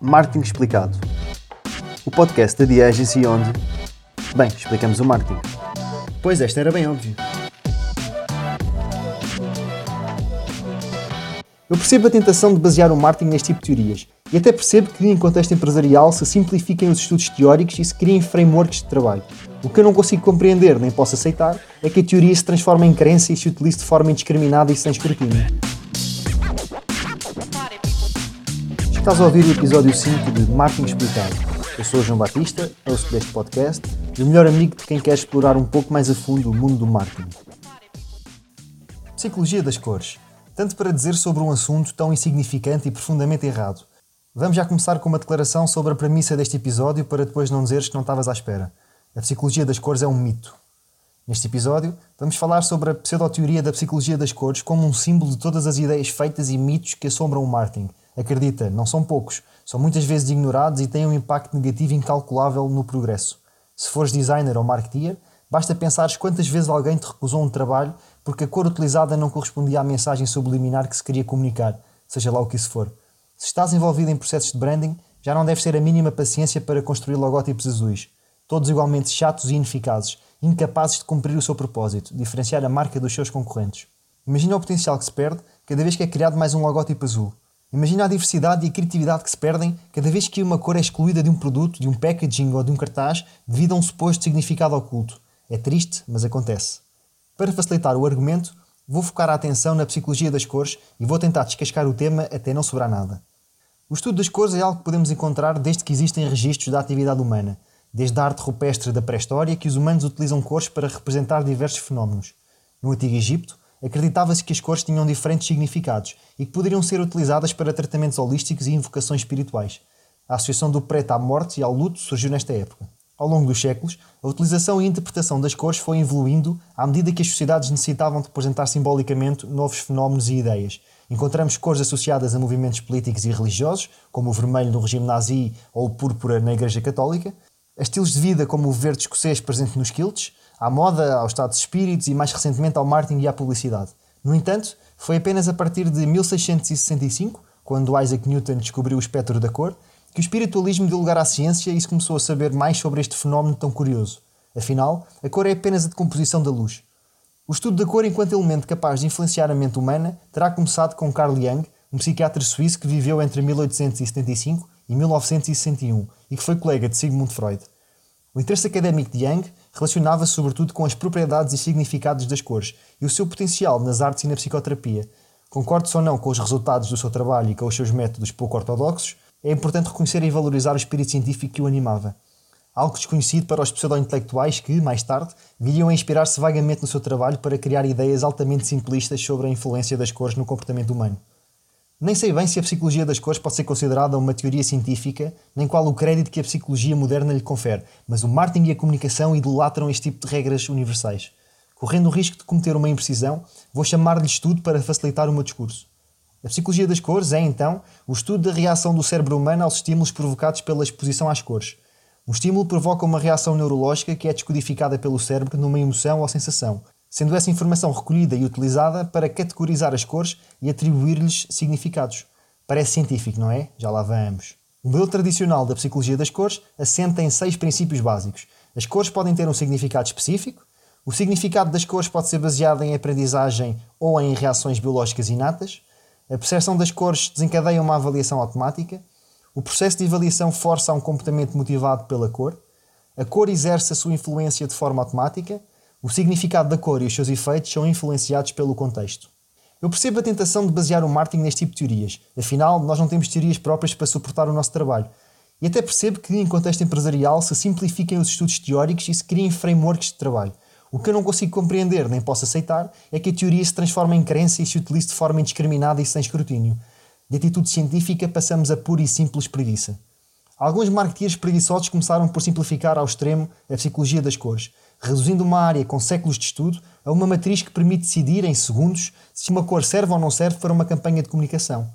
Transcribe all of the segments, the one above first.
Marketing Explicado. O podcast da The Agency onde, bem, explicamos o marketing. Pois esta era bem óbvio. Eu percebo a tentação de basear o marketing neste tipo de teorias e até percebo que, em contexto empresarial, se simplifiquem os estudos teóricos e se criem frameworks de trabalho. O que eu não consigo compreender nem posso aceitar é que a teoria se transforme em crença e se utilize de forma indiscriminada e sem escrutínio. Estás a ouvir o episódio 5 de Marketing Explicado. Eu sou o João Batista, host deste podcast e o melhor amigo de quem quer explorar um pouco mais a fundo o mundo do marketing. Psicologia das cores. Tanto para dizer sobre um assunto tão insignificante e profundamente errado. Vamos já começar com uma declaração sobre a premissa deste episódio para depois não dizeres que não estavas à espera. A psicologia das cores é um mito. Neste episódio, vamos falar sobre a pseudoteoria da psicologia das cores como um símbolo de todas as ideias feitas e mitos que assombram o marketing Acredita, não são poucos, são muitas vezes ignorados e têm um impacto negativo incalculável no progresso. Se fores designer ou marketeer, basta pensares quantas vezes alguém te recusou um trabalho porque a cor utilizada não correspondia à mensagem subliminar que se queria comunicar, seja lá o que isso for. Se estás envolvido em processos de branding, já não deves ter a mínima paciência para construir logótipos azuis, todos igualmente chatos e ineficazes, incapazes de cumprir o seu propósito, diferenciar a marca dos seus concorrentes. Imagina o potencial que se perde cada vez que é criado mais um logótipo azul. Imagina a diversidade e a criatividade que se perdem cada vez que uma cor é excluída de um produto, de um packaging ou de um cartaz devido a um suposto significado oculto. É triste, mas acontece. Para facilitar o argumento, vou focar a atenção na psicologia das cores e vou tentar descascar o tema até não sobrar nada. O estudo das cores é algo que podemos encontrar desde que existem registros da atividade humana, desde a arte rupestre da pré-história que os humanos utilizam cores para representar diversos fenómenos. No Antigo Egito, acreditava-se que as cores tinham diferentes significados e que poderiam ser utilizadas para tratamentos holísticos e invocações espirituais. A associação do preto à morte e ao luto surgiu nesta época. Ao longo dos séculos, a utilização e interpretação das cores foi evoluindo à medida que as sociedades necessitavam de representar simbolicamente novos fenómenos e ideias. Encontramos cores associadas a movimentos políticos e religiosos, como o vermelho no regime nazi ou o púrpura na Igreja Católica, a estilos de vida como o verde escocês presente nos quilts, à moda, ao estado de espíritos e mais recentemente ao marketing e à publicidade. No entanto, foi apenas a partir de 1665, quando Isaac Newton descobriu o espectro da cor, que o espiritualismo deu lugar à ciência e se começou a saber mais sobre este fenómeno tão curioso. Afinal, a cor é apenas a decomposição da luz. O estudo da cor enquanto elemento capaz de influenciar a mente humana terá começado com Carl Jung, um psiquiatra suíço que viveu entre 1875 e 1961 e que foi colega de Sigmund Freud. O interesse académico de Jung relacionava-se sobretudo com as propriedades e significados das cores e o seu potencial nas artes e na psicoterapia. Concordes ou não com os resultados do seu trabalho e com os seus métodos pouco ortodoxos, é importante reconhecer e valorizar o espírito científico que o animava. Algo desconhecido para os pseudo-intelectuais que, mais tarde, viriam a inspirar-se vagamente no seu trabalho para criar ideias altamente simplistas sobre a influência das cores no comportamento humano. Nem sei bem se a psicologia das cores pode ser considerada uma teoria científica, nem qual o crédito que a psicologia moderna lhe confere, mas o marketing e a comunicação idolatram este tipo de regras universais. Correndo o risco de cometer uma imprecisão, vou chamar-lhe estudo para facilitar o meu discurso. A psicologia das cores é, então, o estudo da reação do cérebro humano aos estímulos provocados pela exposição às cores. Um estímulo provoca uma reação neurológica que é descodificada pelo cérebro numa emoção ou sensação, sendo essa informação recolhida e utilizada para categorizar as cores e atribuir-lhes significados. Parece científico, não é? Já lá vamos. O modelo tradicional da psicologia das cores assenta em seis princípios básicos. As cores podem ter um significado específico, o significado das cores pode ser baseado em aprendizagem ou em reações biológicas inatas, a percepção das cores desencadeia uma avaliação automática, o processo de avaliação força a um comportamento motivado pela cor, a cor exerce a sua influência de forma automática, o significado da cor e os seus efeitos são influenciados pelo contexto. Eu percebo a tentação de basear o marketing neste tipo de teorias, afinal, nós não temos teorias próprias para suportar o nosso trabalho. E até percebo que, em contexto empresarial, se simplifiquem os estudos teóricos e se criem frameworks de trabalho. O que eu não consigo compreender nem posso aceitar é que a teoria se transforme em crença e se utilize de forma indiscriminada e sem escrutínio. De atitude científica passamos a pura e simples preguiça. Alguns marketeers preguiçosos começaram por simplificar ao extremo a psicologia das cores, reduzindo uma área com séculos de estudo a uma matriz que permite decidir em segundos se uma cor serve ou não serve para uma campanha de comunicação.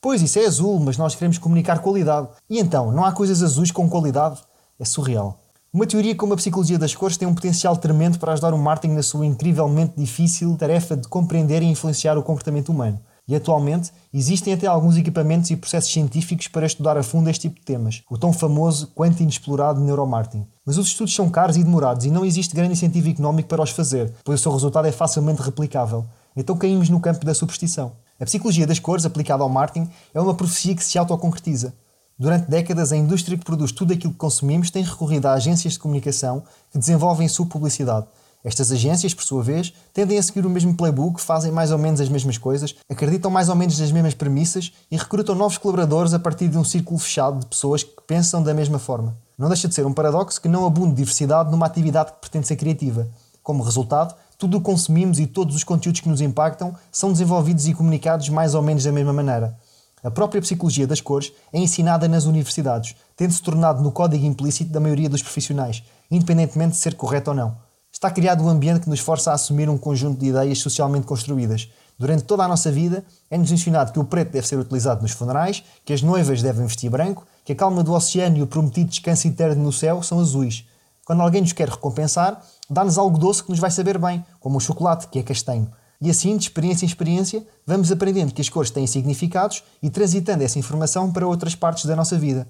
Pois isso é azul, mas nós queremos comunicar qualidade. E então, não há coisas azuis com qualidade? É surreal. Uma teoria como a psicologia das cores tem um potencial tremendo para ajudar o marketing na sua incrivelmente difícil tarefa de compreender e influenciar o comportamento humano. E atualmente existem até alguns equipamentos e processos científicos para estudar a fundo este tipo de temas, o tão famoso quanto inexplorado neuromarketing. Mas os estudos são caros e demorados e não existe grande incentivo económico para os fazer, pois o seu resultado é facilmente replicável. Então caímos no campo da superstição. A psicologia das cores aplicada ao marketing é uma profecia que se autoconcretiza. Durante décadas, a indústria que produz tudo aquilo que consumimos tem recorrido a agências de comunicação que desenvolvem sua publicidade. Estas agências, por sua vez, tendem a seguir o mesmo playbook, fazem mais ou menos as mesmas coisas, acreditam mais ou menos nas mesmas premissas e recrutam novos colaboradores a partir de um círculo fechado de pessoas que pensam da mesma forma. Não deixa de ser um paradoxo que não abunde diversidade numa atividade que pretende ser criativa. Como resultado, tudo o que consumimos e todos os conteúdos que nos impactam são desenvolvidos e comunicados mais ou menos da mesma maneira. A própria psicologia das cores é ensinada nas universidades, tendo-se tornado no código implícito da maioria dos profissionais, independentemente de ser correto ou não. Está criado um ambiente que nos força a assumir um conjunto de ideias socialmente construídas. Durante toda a nossa vida, é-nos ensinado que o preto deve ser utilizado nos funerais, que as noivas devem vestir branco, que a calma do oceano e o prometido descanso eterno no céu são azuis. Quando alguém nos quer recompensar, dá-nos algo doce que nos vai saber bem, como o chocolate, que é castanho. E assim, de experiência em experiência, vamos aprendendo que as cores têm significados e transitando essa informação para outras partes da nossa vida.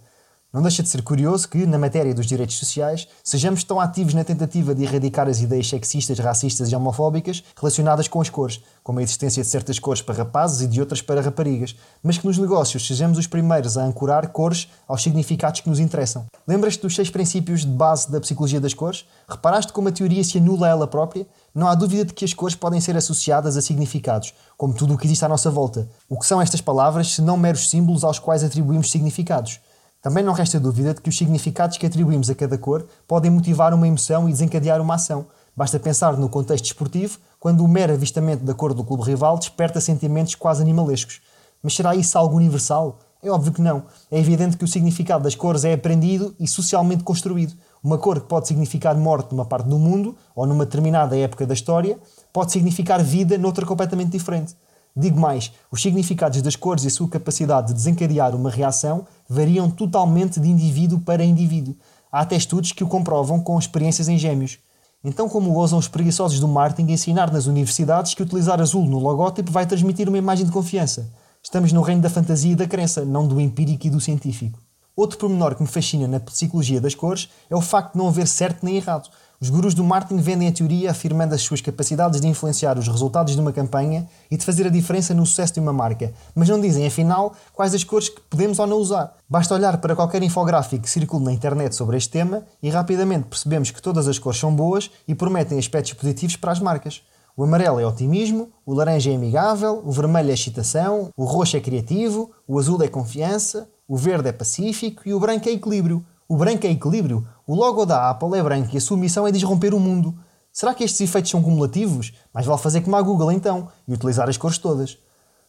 Não deixa de ser curioso que, na matéria dos direitos sociais, sejamos tão ativos na tentativa de erradicar as ideias sexistas, racistas e homofóbicas relacionadas com as cores, como a existência de certas cores para rapazes e de outras para raparigas, mas que nos negócios sejamos os primeiros a ancorar cores aos significados que nos interessam. Lembras-te dos seis princípios de base da psicologia das cores? Reparaste como a teoria se anula a ela própria? Não há dúvida de que as cores podem ser associadas a significados, como tudo o que existe à nossa volta. O que são estas palavras se não meros símbolos aos quais atribuímos significados? Também não resta dúvida de que os significados que atribuímos a cada cor podem motivar uma emoção e desencadear uma ação. Basta pensar no contexto esportivo, quando o mero avistamento da cor do clube rival desperta sentimentos quase animalescos. Mas será isso algo universal? É óbvio que não. É evidente que o significado das cores é aprendido e socialmente construído. Uma cor que pode significar morte numa parte do mundo ou numa determinada época da história pode significar vida noutra completamente diferente. Digo mais, os significados das cores e a sua capacidade de desencadear uma reação variam totalmente de indivíduo para indivíduo. Há até estudos que o comprovam com experiências em gêmeos. Então, como ousam os preguiçosos do marketing ensinar nas universidades que utilizar azul no logótipo vai transmitir uma imagem de confiança? Estamos no reino da fantasia e da crença, não do empírico e do científico. Outro pormenor que me fascina na psicologia das cores é o facto de não haver certo nem errado. Os gurus do marketing vendem a teoria afirmando as suas capacidades de influenciar os resultados de uma campanha e de fazer a diferença no sucesso de uma marca, mas não dizem, afinal, quais as cores que podemos ou não usar. Basta olhar para qualquer infográfico que circule na internet sobre este tema e rapidamente percebemos que todas as cores são boas e prometem aspectos positivos para as marcas. O amarelo é otimismo, o laranja é amigável, o vermelho é excitação, o roxo é criativo, o azul é confiança, o verde é pacífico e o branco é equilíbrio. O branco é equilíbrio. O logo da Apple é branco e a sua missão é disromper o mundo. Será que estes efeitos são cumulativos? Mais vale fazer como a Google então e utilizar as cores todas.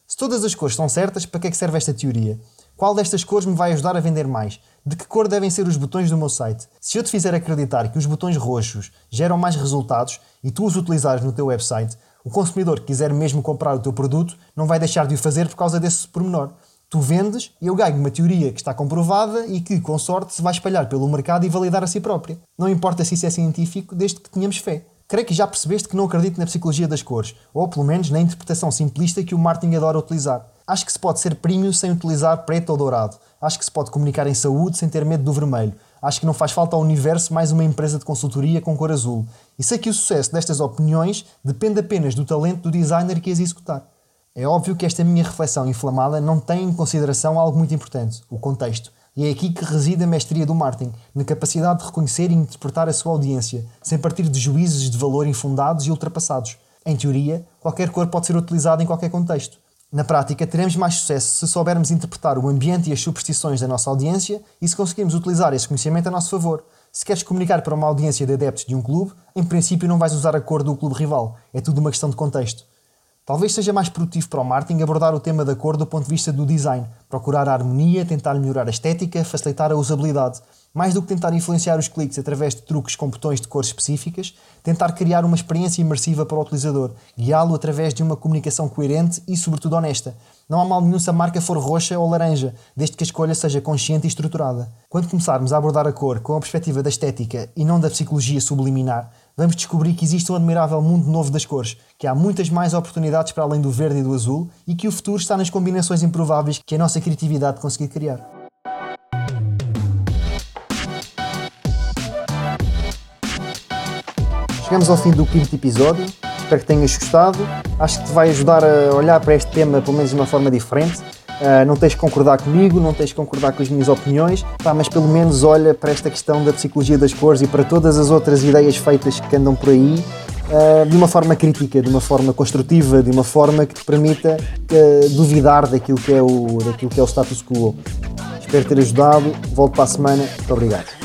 Se todas as cores são certas, para que é que serve esta teoria? Qual destas cores me vai ajudar a vender mais? De que cor devem ser os botões do meu site? Se eu te fizer acreditar que os botões roxos geram mais resultados e tu os utilizares no teu website, o consumidor que quiser mesmo comprar o teu produto não vai deixar de o fazer por causa desse pormenor. Tu vendes e eu ganho uma teoria que está comprovada e que, com sorte, se vai espalhar pelo mercado e validar a si própria. Não importa se isso é científico, desde que tenhamos fé. Creio que já percebeste que não acredito na psicologia das cores, ou pelo menos na interpretação simplista que o marketing adora utilizar. Acho que se pode ser premium sem utilizar preto ou dourado. Acho que se pode comunicar em saúde sem ter medo do vermelho. Acho que não faz falta ao universo mais uma empresa de consultoria com cor azul. E sei que o sucesso destas opiniões depende apenas do talento do designer que as executar. É óbvio que esta minha reflexão inflamada não tem em consideração algo muito importante, o contexto. E é aqui que reside a mestria do marketing, na capacidade de reconhecer e interpretar a sua audiência, sem partir de juízes de valor infundados e ultrapassados. Em teoria, qualquer cor pode ser utilizada em qualquer contexto. Na prática, teremos mais sucesso se soubermos interpretar o ambiente e as superstições da nossa audiência e se conseguirmos utilizar esse conhecimento a nosso favor. Se queres comunicar para uma audiência de adeptos de um clube, em princípio não vais usar a cor do clube rival. É tudo uma questão de contexto. Talvez seja mais produtivo para o marketing abordar o tema da cor do ponto de vista do design, procurar a harmonia, tentar melhorar a estética, facilitar a usabilidade, mais do que tentar influenciar os cliques através de truques com botões de cores específicas, tentar criar uma experiência imersiva para o utilizador, guiá-lo através de uma comunicação coerente e, sobretudo, honesta. Não há mal nenhum se a marca for roxa ou laranja, desde que a escolha seja consciente e estruturada. Quando começarmos a abordar a cor com a perspectiva da estética e não da psicologia subliminar, vamos descobrir que existe um admirável mundo novo das cores, que há muitas mais oportunidades para além do verde e do azul e que o futuro está nas combinações improváveis que a nossa criatividade conseguir criar. Chegamos ao fim do quinto episódio. Espero que tenhas gostado. Acho que te vai ajudar a olhar para este tema pelo menos de uma forma diferente. Uh, não tens de concordar comigo, não tens de concordar com as minhas opiniões, pá, mas pelo menos olha para esta questão da psicologia das cores e para todas as outras ideias feitas que andam por aí uh, de uma forma crítica, de uma forma construtiva, de uma forma que te permita uh, duvidar daquilo que, é o, daquilo que é o status quo. Espero ter ajudado. Volto para a semana. Muito obrigado.